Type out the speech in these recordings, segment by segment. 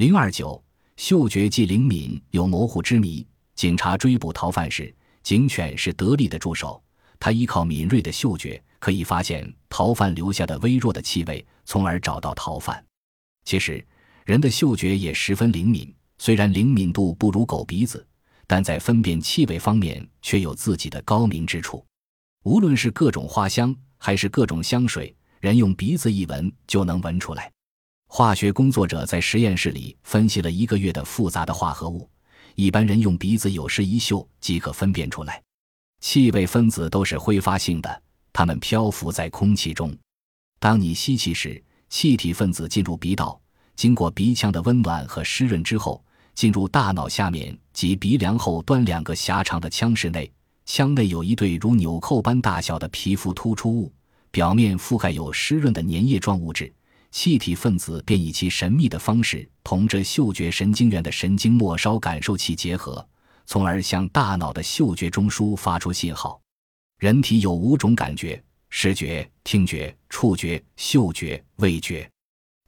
零二九，嗅觉既灵敏又模糊之谜。警察追捕逃犯时，警犬是得力的助手。它依靠敏锐的嗅觉，可以发现逃犯留下的微弱的气味，从而找到逃犯。其实，人的嗅觉也十分灵敏，虽然灵敏度不如狗鼻子，但在分辨气味方面却有自己的高明之处。无论是各种花香，还是各种香水，人用鼻子一闻就能闻出来。化学工作者在实验室里分析了一个月的复杂的化合物，一般人用鼻子有时一嗅即可分辨出来。气味分子都是挥发性的，它们漂浮在空气中。当你吸气时，气体分子进入鼻道，经过鼻腔的温暖和湿润之后，进入大脑下面及鼻梁后端两个狭长的腔室内。腔内有一对如纽扣般大小的皮肤突出物，表面覆盖有湿润的粘液状物质。气体分子便以其神秘的方式同这嗅觉神经元的神经末梢感受器结合。从而向大脑的嗅觉中枢发出信号。人体有五种感觉：视觉、听觉、触觉、嗅觉、味觉。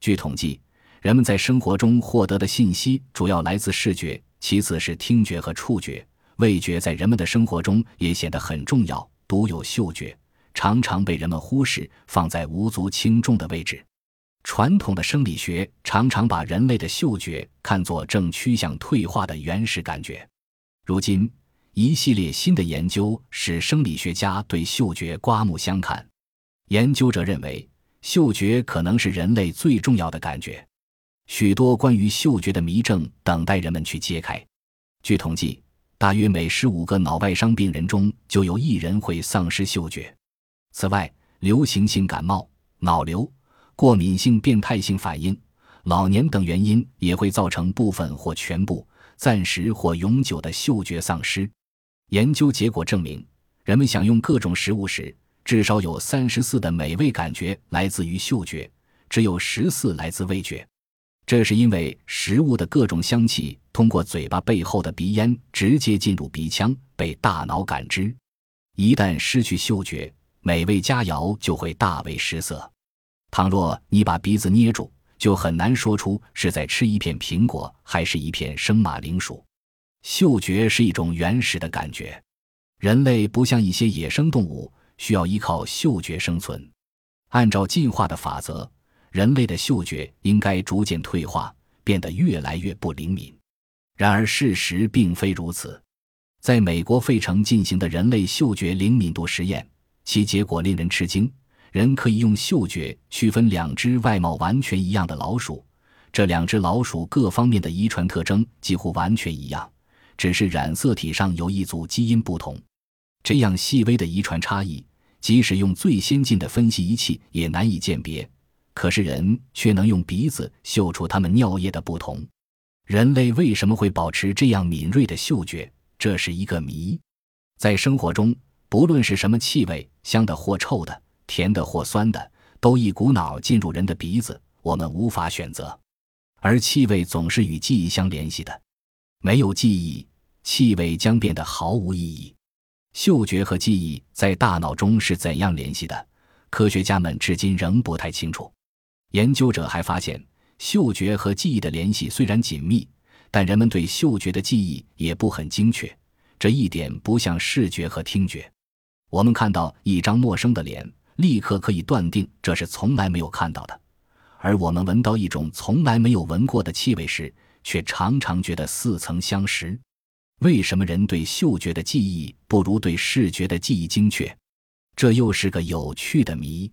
据统计，人们在生活中获得的信息主要来自视觉，其次是听觉和触觉。味觉在人们的生活中也显得很重要。独有嗅觉常常被人们忽视，放在无足轻重的位置。传统的生理学常常把人类的嗅觉看作正趋向退化的原始感觉。如今，一系列新的研究使生理学家对嗅觉刮目相看。研究者认为，嗅觉可能是人类最重要的感觉。许多关于嗅觉的迷症等待人们去揭开。据统计，大约每十五个脑外伤病人中就有一人会丧失嗅觉。此外，流行性感冒、脑瘤、过敏性变态性反应、老年等原因也会造成部分或全部。暂时或永久的嗅觉丧失。研究结果证明，人们享用各种食物时，至少有三十四的美味感觉来自于嗅觉，只有十四来自味觉。这是因为食物的各种香气通过嘴巴背后的鼻咽直接进入鼻腔，被大脑感知。一旦失去嗅觉，美味佳肴就会大为失色。倘若你把鼻子捏住，就很难说出是在吃一片苹果还是一片生马铃薯。嗅觉是一种原始的感觉，人类不像一些野生动物需要依靠嗅觉生存。按照进化的法则，人类的嗅觉应该逐渐退化，变得越来越不灵敏。然而事实并非如此。在美国费城进行的人类嗅觉灵敏度实验，其结果令人吃惊。人可以用嗅觉区分两只外貌完全一样的老鼠，这两只老鼠各方面的遗传特征几乎完全一样，只是染色体上有一组基因不同。这样细微的遗传差异，即使用最先进的分析仪器也难以鉴别。可是人却能用鼻子嗅出它们尿液的不同。人类为什么会保持这样敏锐的嗅觉？这是一个谜。在生活中，不论是什么气味，香的或臭的。甜的或酸的，都一股脑进入人的鼻子，我们无法选择。而气味总是与记忆相联系的，没有记忆，气味将变得毫无意义。嗅觉和记忆在大脑中是怎样联系的？科学家们至今仍不太清楚。研究者还发现，嗅觉和记忆的联系虽然紧密，但人们对嗅觉的记忆也不很精确。这一点不像视觉和听觉。我们看到一张陌生的脸。立刻可以断定这是从来没有看到的，而我们闻到一种从来没有闻过的气味时，却常常觉得似曾相识。为什么人对嗅觉的记忆不如对视觉的记忆精确？这又是个有趣的谜。